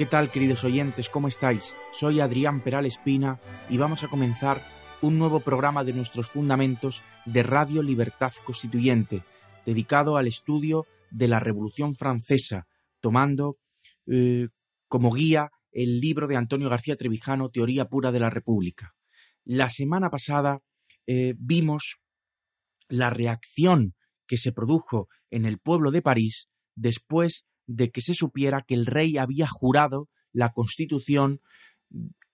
¿Qué tal, queridos oyentes? ¿Cómo estáis? Soy Adrián Peral Espina y vamos a comenzar un nuevo programa de nuestros fundamentos de Radio Libertad Constituyente, dedicado al estudio de la Revolución Francesa, tomando eh, como guía el libro de Antonio García Trevijano, Teoría Pura de la República. La semana pasada eh, vimos la reacción que se produjo en el pueblo de París después de que se supiera que el rey había jurado la constitución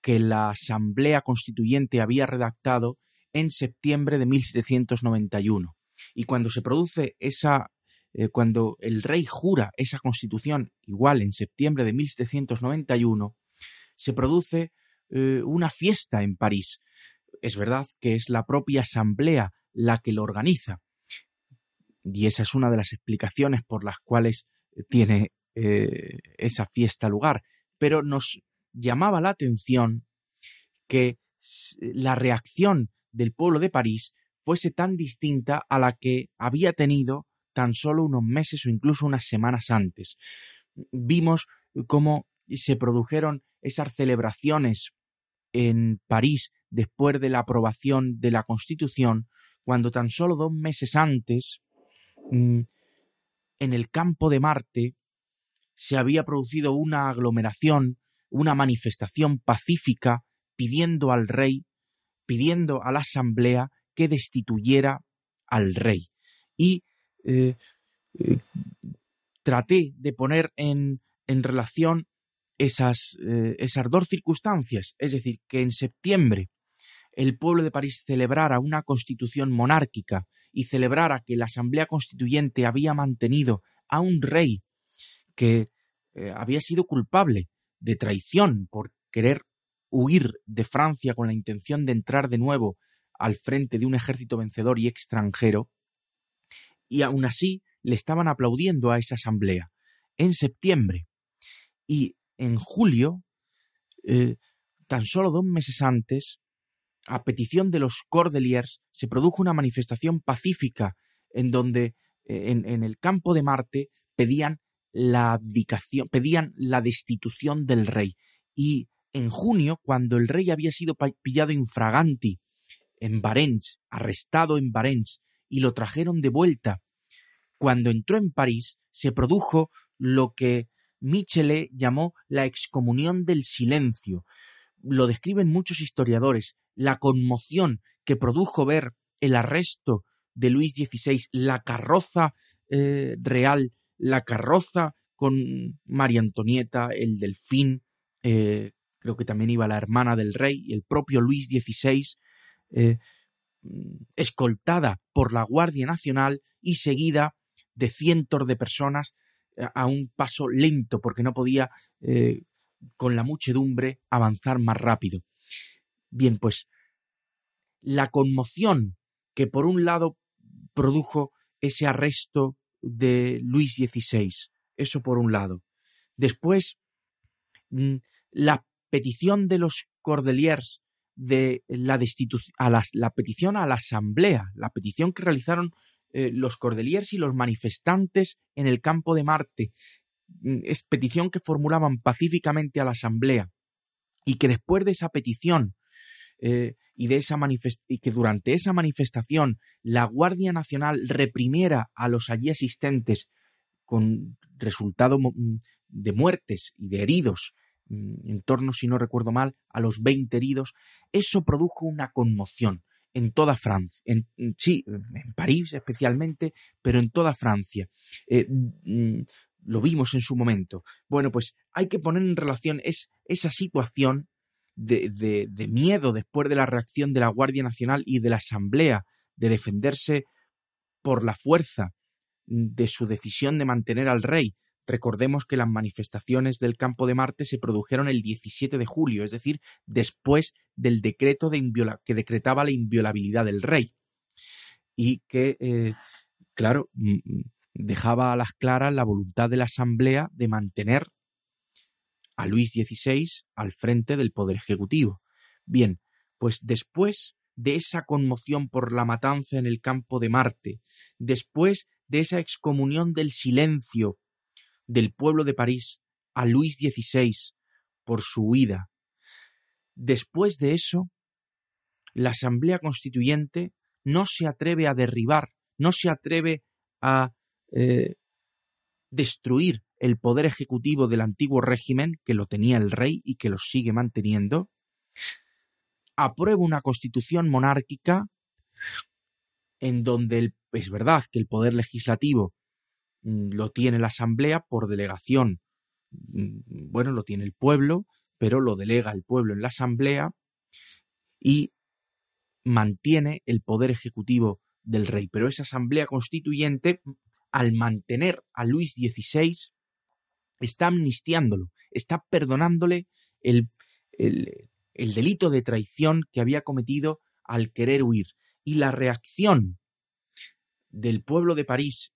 que la Asamblea Constituyente había redactado en septiembre de 1791. Y cuando se produce esa, eh, cuando el rey jura esa constitución igual en septiembre de 1791, se produce eh, una fiesta en París. Es verdad que es la propia Asamblea la que lo organiza. Y esa es una de las explicaciones por las cuales tiene eh, esa fiesta lugar, pero nos llamaba la atención que la reacción del pueblo de París fuese tan distinta a la que había tenido tan solo unos meses o incluso unas semanas antes. Vimos cómo se produjeron esas celebraciones en París después de la aprobación de la Constitución, cuando tan solo dos meses antes mm, en el campo de Marte se había producido una aglomeración, una manifestación pacífica pidiendo al rey, pidiendo a la asamblea que destituyera al rey. Y eh, eh, traté de poner en, relación esas, eh, esas dos circunstancias, es decir, que en septiembre el pueblo de París celebrara una constitución monárquica y celebrara que la Asamblea Constituyente había mantenido a un rey que eh, había sido culpable de traición por querer huir de Francia con la intención de entrar de nuevo al frente de un ejército vencedor y extranjero, y aún así le estaban aplaudiendo a esa asamblea. En septiembre y en julio, eh, tan solo dos meses antes, a petición de los Cordeliers, se produjo una manifestación pacífica en donde eh, en, el campo de Marte pedían la abdicación, pedían la destitución del rey. Y en junio, cuando el rey había sido pillado infraganti en Barents, arrestado en Barents, y lo trajeron de vuelta, cuando entró en París, se produjo lo que Michelet llamó la excomunión del silencio. Lo describen muchos historiadores la conmoción que produjo ver el arresto de Luis XVI, la carroza eh, real, la carroza con María Antonieta, el delfín, eh, creo que también iba la hermana del rey y el propio Luis XVI, eh, escoltada por la Guardia Nacional y seguida de cientos de personas a un paso lento porque no podía con la muchedumbre avanzar más rápido. Bien, pues la conmoción que por un lado produjo ese arresto de Luis XVI, eso por un lado. Después, mm, la petición de los Cordeliers de la destitución, a la, petición a la asamblea, la petición que realizaron eh, los Cordeliers y los manifestantes en el campo de Marte, es petición que formulaban pacíficamente a la asamblea y que después de esa petición eh, y, de esa y que durante esa manifestación la Guardia Nacional reprimiera a los allí asistentes con resultado de muertes y de heridos, mm, en torno, si no recuerdo mal, a los 20 heridos, eso produjo una conmoción en toda Francia, en, sí, en París especialmente, pero en toda Francia. Eh, mm, lo vimos en su momento. Bueno, pues hay que poner en relación esa situación de, de, miedo después de la reacción de la Guardia Nacional y de la Asamblea de defenderse por la fuerza de su decisión de mantener al rey. Recordemos que las manifestaciones del campo de Marte se produjeron el 17 de julio, es decir, después del decreto de que decretaba la inviolabilidad del rey. Y que, eh, claro, dejaba a las claras la voluntad de la Asamblea de mantener a Luis XVI al frente del Poder Ejecutivo. Bien, pues después de esa conmoción por la matanza en el campo de Marte, después de esa excomunión del silencio del pueblo de París a Luis XVI por su huida, después de eso, la Asamblea Constituyente no se atreve a derribar, no se atreve a eh, destruir el poder ejecutivo del antiguo régimen, que lo tenía el rey y que lo sigue manteniendo, aprueba una constitución monárquica en donde es verdad que el poder legislativo mm, lo tiene la Asamblea por delegación, mm, bueno, lo tiene el pueblo, pero lo delega el pueblo en la Asamblea y mantiene el poder ejecutivo del rey. Pero esa Asamblea Constituyente, al mantener a Luis XVI, está amnistiándolo, está perdonándole el, el, el delito de traición que había cometido al querer huir. Y la reacción del pueblo de París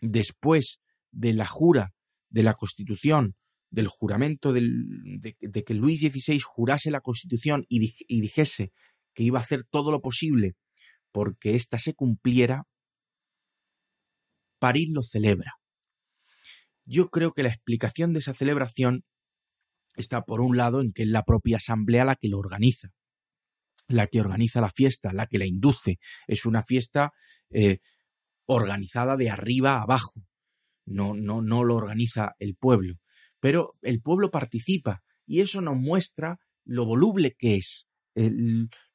después de la jura de la Constitución, del juramento de, que Luis XVI jurase la Constitución y dijese que iba a hacer todo lo posible porque ésta se cumpliera, París lo celebra. Yo creo que la explicación de esa celebración está por un lado en que es la propia asamblea la que lo organiza, la que organiza la fiesta, la que la induce. Es una fiesta eh, organizada de arriba a abajo. No, no, no lo organiza el pueblo. Pero el pueblo participa y eso nos muestra lo voluble que es,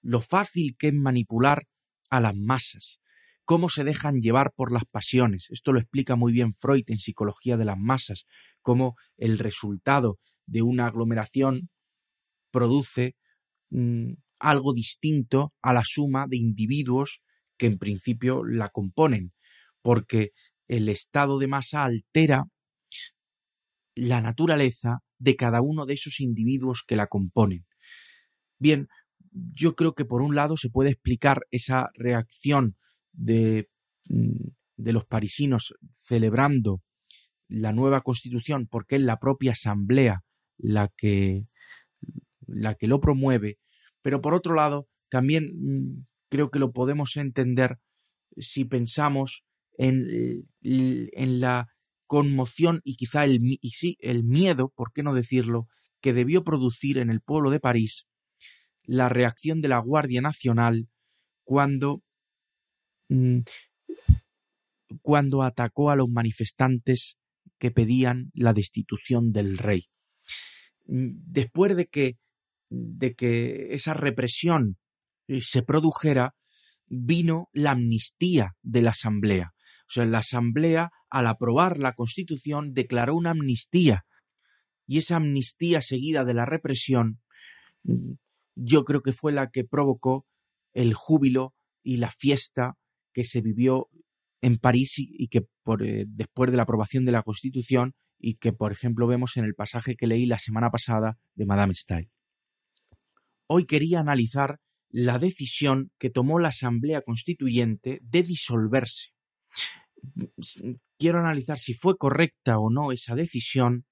lo fácil que es manipular a las masas, cómo se dejan llevar por las pasiones. Esto lo explica muy bien Freud en Psicología de las Masas, cómo el resultado de una aglomeración produce mm, algo distinto a la suma de individuos que en principio la componen, porque el estado de masa altera la naturaleza de cada uno de esos individuos que la componen. Bien, yo creo que por un lado se puede explicar esa reacción de, mm, de los parisinos celebrando la nueva constitución porque es la propia asamblea la que, la que lo promueve, pero por otro lado también mm, creo que lo podemos entender si pensamos en, en la conmoción y quizá el, y sí, el miedo, por qué no decirlo, que debió producir en el pueblo de París la reacción de la Guardia Nacional cuando, cuando atacó a los manifestantes que pedían la destitución del rey. Mm, después de que, de que esa represión eh, se produjera, vino la amnistía de la Asamblea. O sea, la Asamblea, al aprobar la Constitución, declaró una amnistía. Y esa amnistía seguida de la represión, mm, yo creo que fue la que provocó el júbilo y la fiesta que se vivió en París y, que por, eh, después de la aprobación de la Constitución y que, por ejemplo, vemos en el pasaje que leí la semana pasada de Madame Style. Hoy quería analizar la decisión que tomó la Asamblea Constituyente de disolverse. Quiero analizar si fue correcta o no esa decisión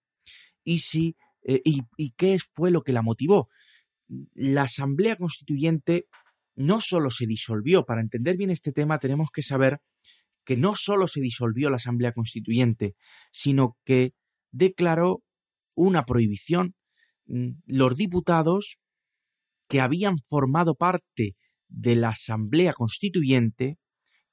y si eh, y, qué fue lo que la motivó. La Asamblea Constituyente no solo se disolvió, para entender bien este tema tenemos que saber que no solo se disolvió la Asamblea Constituyente, sino que declaró una prohibición. Mm, los diputados que habían formado parte de la Asamblea Constituyente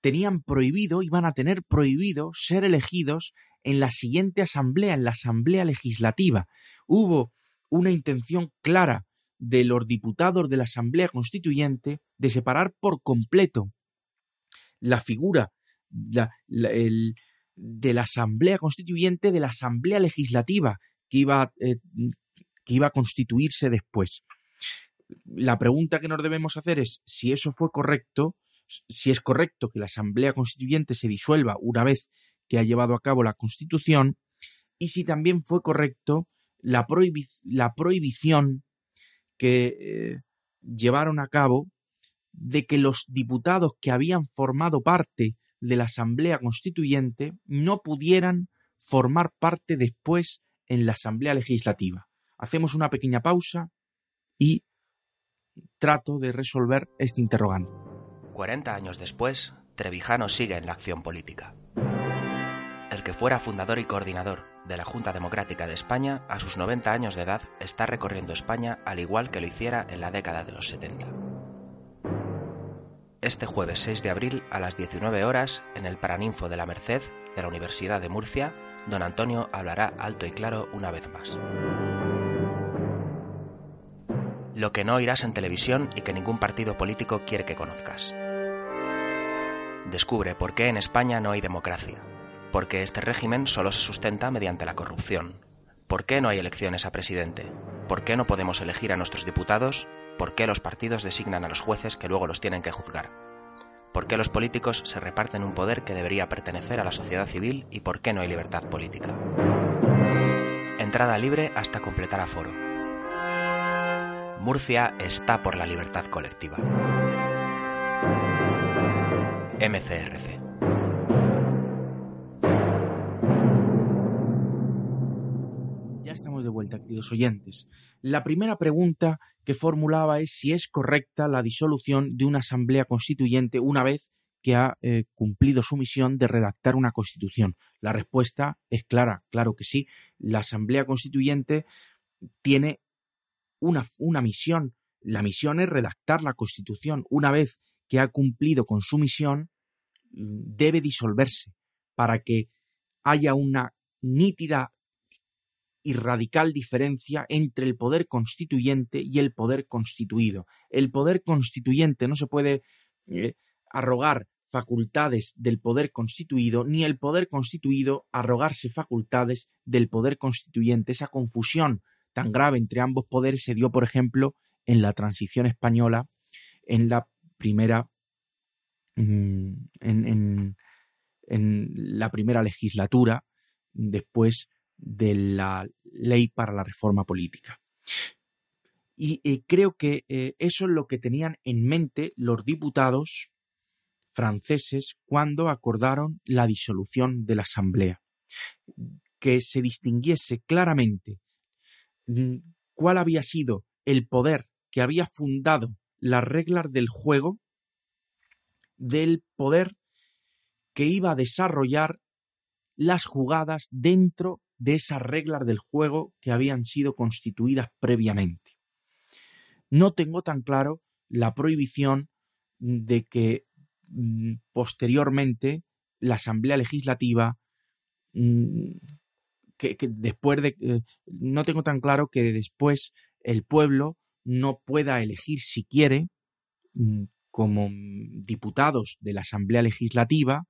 tenían prohibido, iban a tener prohibido ser elegidos en la siguiente asamblea, en la Asamblea Legislativa. Hubo una intención clara de los diputados de la Asamblea Constituyente de separar por completo la figura de la Asamblea Constituyente de la Asamblea Legislativa que iba, eh, que iba a constituirse después. La pregunta que nos debemos hacer es si eso fue correcto, si es correcto que la Asamblea Constituyente se disuelva una vez que ha llevado a cabo la Constitución y si también fue correcto la, la prohibición que eh, llevaron a cabo de que los diputados que habían formado parte de la Asamblea Constituyente no pudieran formar parte después en la Asamblea Legislativa. Hacemos una pequeña pausa y trato de resolver este interrogante. 40 años después, Trevijano sigue en la acción política. El que fuera fundador y coordinador de la Junta Democrática de España, a sus 90 años de edad, está recorriendo España al igual que lo hiciera en la década de los 70. Este jueves 6 de abril a las 19 horas, en el Paraninfo de la Merced de la Universidad de Murcia, don Antonio hablará alto y claro una vez más. Lo que no oirás en televisión y que ningún partido político quiere que conozcas. Descubre por qué en España no hay democracia, por qué este régimen solo se sustenta mediante la corrupción, por qué no hay elecciones a presidente, por qué no podemos elegir a nuestros diputados, por qué los partidos designan a los jueces que luego los tienen que juzgar, por qué los políticos se reparten un poder que debería pertenecer a la sociedad civil y por qué no hay libertad política. Entrada libre hasta completar aforo. Murcia está por la libertad colectiva. MCRC. De vuelta, queridos oyentes. La primera pregunta que formulaba es si es correcta la disolución de una asamblea constituyente una vez que ha eh, cumplido su misión de redactar una constitución. La respuesta es clara, claro que sí. La asamblea constituyente tiene una, una misión. La misión es redactar la constitución. Una vez que ha cumplido con su misión debe disolverse para que haya una nítida y radical diferencia entre el poder constituyente y el poder constituido. El poder constituyente no se puede eh, arrogar facultades del poder constituido, ni el poder constituido arrogarse facultades del poder constituyente. Esa confusión tan grave entre ambos poderes se dio, por ejemplo, en la transición española, en la primera mm, en, la primera legislatura después de la ley para la reforma política. Y eh, creo que eh, eso es lo que tenían en mente los diputados franceses cuando acordaron la disolución de la Asamblea, que se distinguiese claramente mm, cuál había sido el poder que había fundado las reglas del juego del poder que iba a desarrollar las jugadas dentro de esas reglas del juego que habían sido constituidas previamente. No tengo tan claro la prohibición de que mm, posteriormente la Asamblea Legislativa mm, que, después de eh, no tengo tan claro que después el pueblo no pueda elegir si quiere mm, como diputados de la Asamblea Legislativa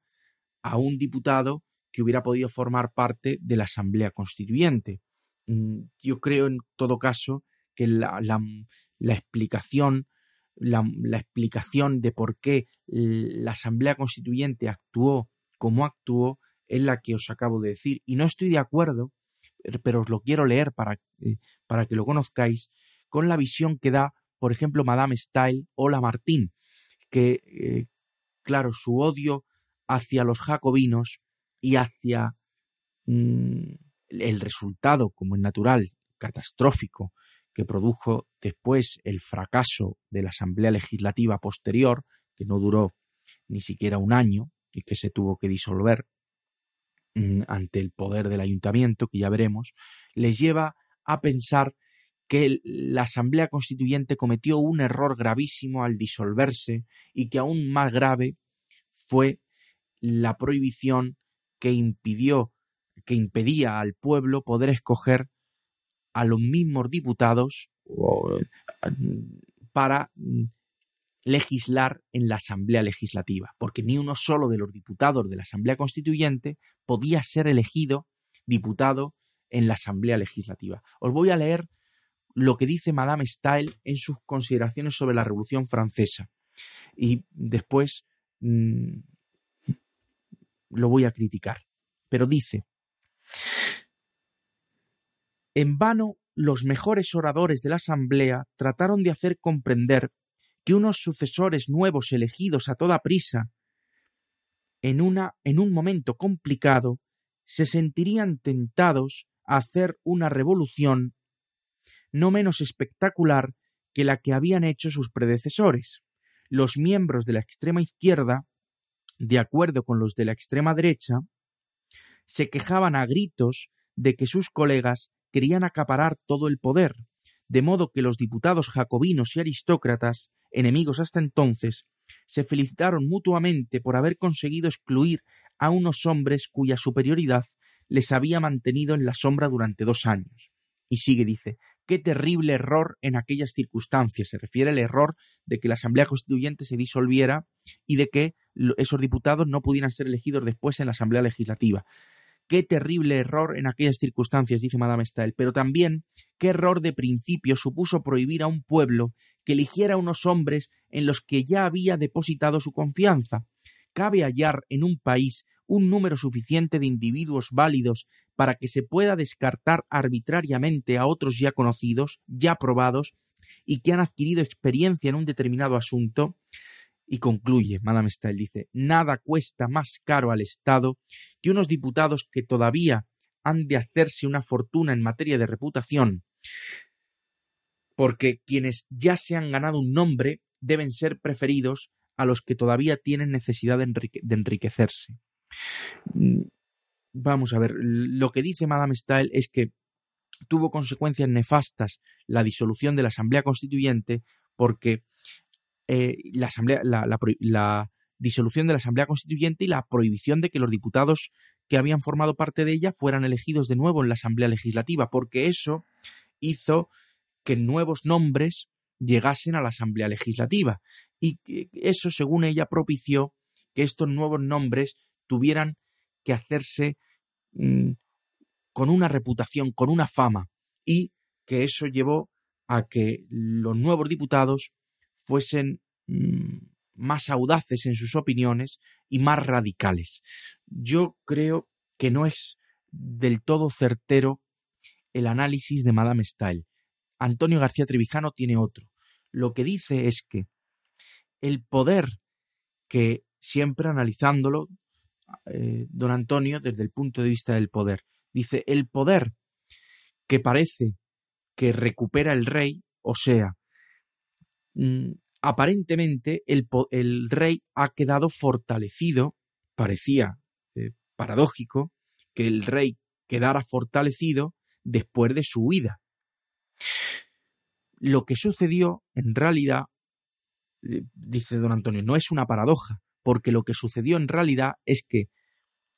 a un diputado que hubiera podido formar parte de la Asamblea Constituyente. Mm, yo creo, en todo caso, que la, explicación, la, explicación de por qué la Asamblea Constituyente actuó como actuó es la que os acabo de decir. Y no estoy de acuerdo, pero os lo quiero leer para, eh, para que lo conozcáis, con la visión que da, por ejemplo, Madame Style o Lamartine, que, eh, claro, su odio hacia los jacobinos y hacia mm, el resultado, como es natural, catastrófico, que produjo después el fracaso de la Asamblea Legislativa posterior, que no duró ni siquiera un año y que se tuvo que disolver mm, ante el poder del ayuntamiento, que ya veremos, les lleva a pensar que la Asamblea Constituyente cometió un error gravísimo al disolverse y que aún más grave fue la prohibición que impidió, que impedía al pueblo poder escoger a los mismos diputados para legislar en la Asamblea Legislativa, porque ni uno solo de los diputados de la Asamblea Constituyente podía ser elegido diputado en la Asamblea Legislativa. Os voy a leer lo que dice Madame Stael en sus consideraciones sobre la Revolución Francesa. Y después mm, lo voy a criticar. Pero dice, en vano los mejores oradores de la Asamblea trataron de hacer comprender que unos sucesores nuevos elegidos a toda prisa en, una, en un momento complicado se sentirían tentados a hacer una revolución no menos espectacular que la que habían hecho sus predecesores. Los miembros de la extrema izquierda, de acuerdo con los de la extrema derecha, se quejaban a gritos de que sus colegas querían acaparar todo el poder, de modo que los diputados jacobinos y aristócratas, enemigos hasta entonces, se felicitaron mutuamente por haber conseguido excluir a unos hombres cuya superioridad les había mantenido en la sombra durante dos años. Y sigue, dice, qué terrible error en aquellas circunstancias. Se refiere al error de que la Asamblea Constituyente se disolviera y de que esos diputados no pudieran ser elegidos después en la Asamblea Legislativa. Qué terrible error en aquellas circunstancias, dice Madame Stael, pero también qué error de principio supuso prohibir a un pueblo que eligiera unos hombres en los que ya había depositado su confianza. Cabe hallar en un país un número suficiente de individuos válidos para que se pueda descartar arbitrariamente a otros ya conocidos, ya probados, y que han adquirido experiencia en un determinado asunto, y concluye, Madame Stael dice, nada cuesta más caro al Estado que unos diputados que todavía han de hacerse una fortuna en materia de reputación, porque quienes ya se han ganado un nombre deben ser preferidos a los que todavía tienen necesidad de, enriquecerse. Vamos a ver, lo que dice Madame Stael es que tuvo consecuencias nefastas la disolución de la Asamblea Constituyente porque eh, la, asamblea, la, disolución de la Asamblea Constituyente y la prohibición de que los diputados que habían formado parte de ella fueran elegidos de nuevo en la Asamblea Legislativa, porque eso hizo que nuevos nombres llegasen a la Asamblea Legislativa. Y eso, según ella, propició que estos nuevos nombres tuvieran que hacerse mm, con una reputación, con una fama, y que eso llevó a que los nuevos diputados fuesen mm, más audaces en sus opiniones y más radicales. Yo creo que no es del todo certero el análisis de Madame Stael. Antonio García Trevijano tiene otro. Lo que dice es que el poder que siempre analizándolo eh, don Antonio desde el punto de vista del poder. Dice, el poder que parece que recupera el rey, o sea, aparentemente el, rey ha quedado fortalecido, parecía eh, paradójico que el rey quedara fortalecido después de su huida. Lo que sucedió, en realidad, eh, dice don Antonio, no es una paradoja, porque lo que sucedió en realidad es que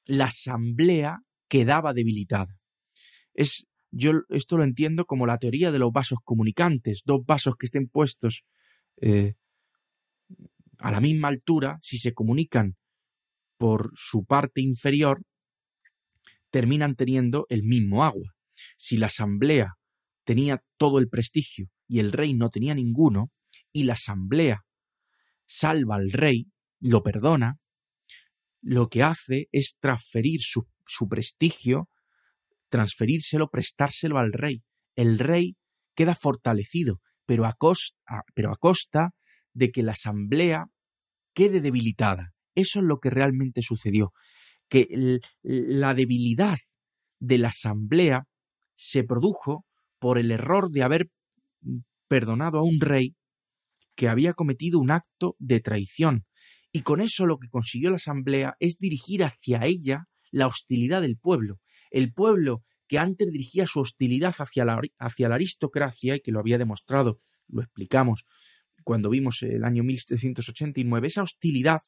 la asamblea quedaba debilitada. Es, yo esto lo entiendo como la teoría de los vasos comunicantes, dos vasos que estén puestos eh, a la misma altura, si se comunican por su parte inferior, terminan teniendo el mismo agua. Si la asamblea tenía todo el prestigio y el rey no tenía ninguno, y la asamblea salva al rey, lo perdona, lo que hace es transferir su, prestigio, transferírselo, prestárselo al rey. El rey queda fortalecido, pero a, costa, pero a costa de que la asamblea quede debilitada. Eso es lo que realmente sucedió, que la debilidad de la asamblea se produjo por el error de haber perdonado a un rey que había cometido un acto de traición, y con eso lo que consiguió la Asamblea es dirigir hacia ella la hostilidad del pueblo. El pueblo que antes dirigía su hostilidad hacia la, hacia la aristocracia y que lo había demostrado, lo explicamos cuando vimos el año 1789, esa hostilidad,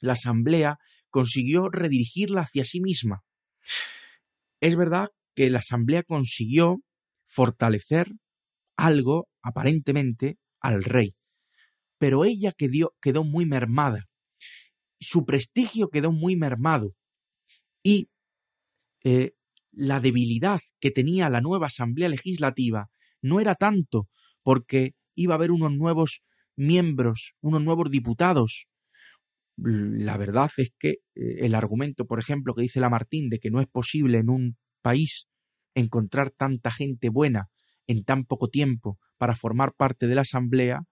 la Asamblea consiguió redirigirla hacia sí misma. Es verdad que la Asamblea consiguió fortalecer algo, aparentemente, al rey, pero ella quedó, quedó muy mermada, su prestigio quedó muy mermado y eh, la debilidad que tenía la nueva Asamblea Legislativa no era tanto porque iba a haber unos nuevos miembros, unos nuevos diputados. La verdad es que eh, el argumento, por ejemplo, que dice Lamartín de que no es posible en un país encontrar tanta gente buena en tan poco tiempo para formar parte de la Asamblea,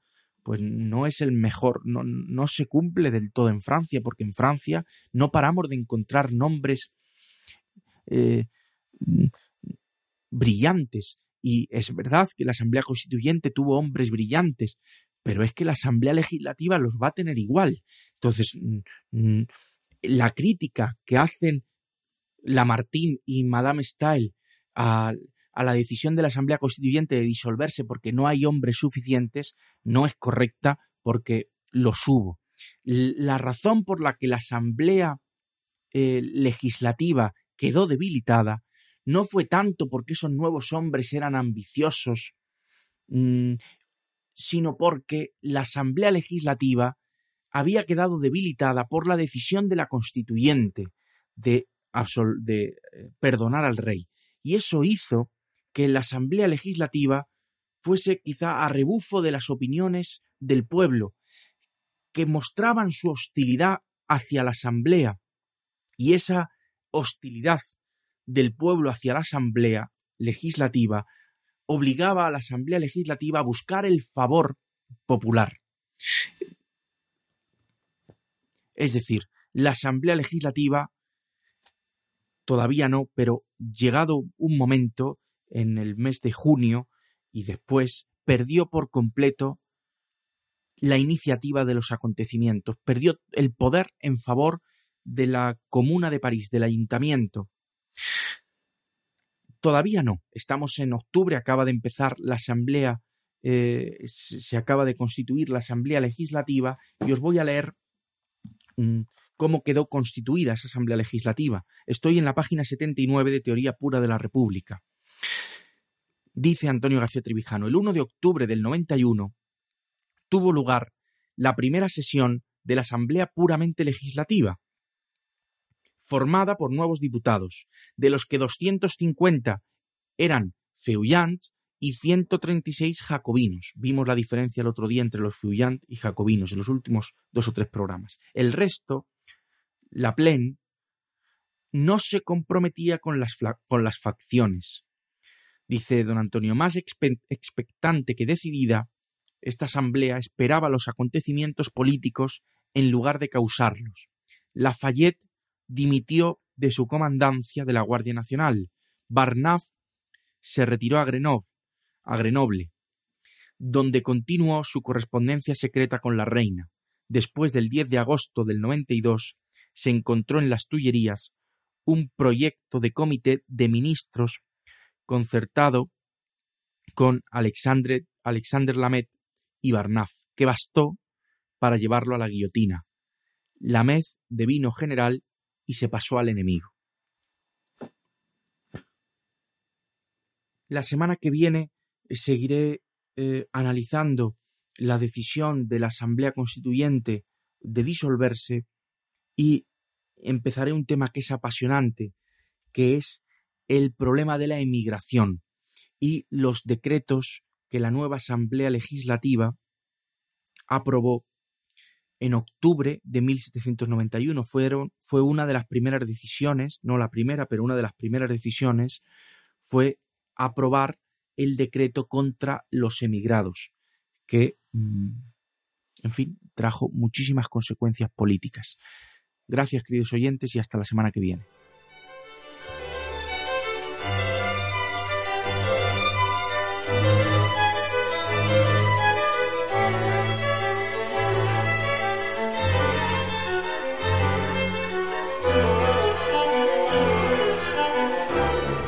pues no es el mejor, no, no se cumple del todo en Francia, porque en Francia no paramos de encontrar nombres eh, brillantes. Y es verdad que la Asamblea Constituyente tuvo hombres brillantes, pero es que la Asamblea Legislativa los va a tener igual. Entonces, mm, mm, la crítica que hacen Lamartine y Madame Stael a, a la decisión de la Asamblea Constituyente de disolverse porque no hay hombres suficientes no es correcta porque los hubo. La razón por la que la Asamblea eh, Legislativa quedó debilitada no fue tanto porque esos nuevos hombres eran ambiciosos, mm, sino porque la Asamblea Legislativa había quedado debilitada por la decisión de la Constituyente de, de eh, perdonar al rey. Y eso hizo que la Asamblea Legislativa fuese quizá a rebufo de las opiniones del pueblo, que mostraban su hostilidad hacia la Asamblea. Y esa hostilidad del pueblo hacia la Asamblea Legislativa obligaba a la Asamblea Legislativa a buscar el favor popular. Es decir, la Asamblea Legislativa todavía no, pero llegado un momento, en el mes de junio y después, perdió por completo la iniciativa de los acontecimientos, perdió el poder en favor de la Comuna de París, del Ayuntamiento. Todavía no, estamos en octubre, acaba de empezar la Asamblea, eh, se acaba de constituir la Asamblea Legislativa y os voy a leer mm, cómo quedó constituida esa Asamblea Legislativa. Estoy en la página 79 de Teoría Pura de la República. Dice Antonio García Tribijano, el 1 de octubre del 91 tuvo lugar la primera sesión de la Asamblea puramente legislativa, formada por nuevos diputados, de los que 250 eran feuillants y 136 jacobinos. Vimos la diferencia el otro día entre los feuillants y jacobinos en los últimos dos o tres programas. El resto, la plen, no se comprometía con las, con las facciones. Dice don Antonio, más expectante que decidida, esta asamblea esperaba los acontecimientos políticos en lugar de causarlos. Lafayette dimitió de su comandancia de la Guardia Nacional. Barnaf se retiró a Grenoble, a Grenoble, donde continuó su correspondencia secreta con la reina. Después del 10 de agosto del 92, se encontró en las Tullerías un proyecto de comité de ministros concertado con Alexandre, Alexander Lamet y Barnaf, que bastó para llevarlo a la guillotina. Lamet devino general y se pasó al enemigo. La semana que viene eh, seguiré eh, analizando la decisión de la Asamblea Constituyente de disolverse y empezaré un tema que es apasionante, que es el problema de la emigración y los decretos que la nueva Asamblea Legislativa aprobó en octubre de 1791. Fueron, fue una de las primeras decisiones, no la primera, pero una de las primeras decisiones fue aprobar el decreto contra los emigrados, que, mm, en fin, trajo muchísimas consecuencias políticas. Gracias, queridos oyentes, y hasta la semana que viene.